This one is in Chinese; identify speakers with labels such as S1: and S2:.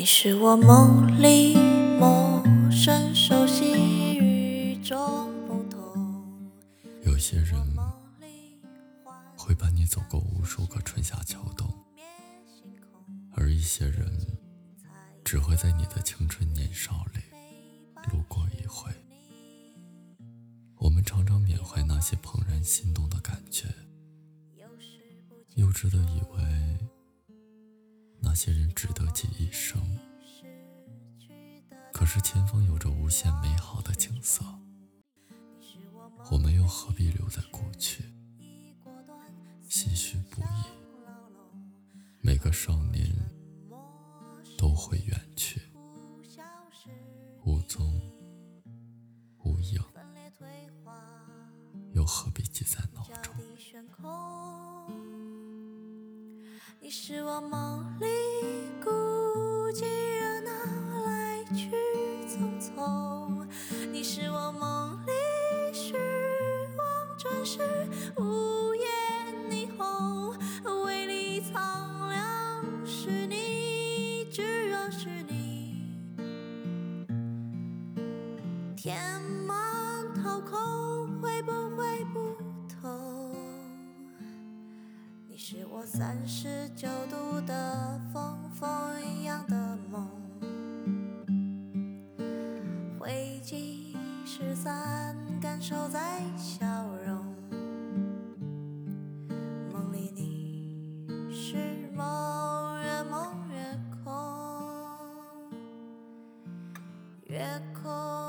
S1: 你是我梦里陌生熟悉与众不同。
S2: 有些人会伴你走过无数个春夏秋冬，而一些人只会在你的青春年少里路过一回。我们常常缅怀那些怦然心动的感觉，幼稚的以为。那些人值得记一生，可是前方有着无限美好的景色，我们又何必留在过去，唏嘘不已？每个少年都会远去，无踪无影，又何必记在脑中？
S1: 你是我梦里填满掏空会不会不同？你是我三十九度的风，风一样的梦，灰烬失散，感受在笑容。梦里你是梦，越梦越空，越空。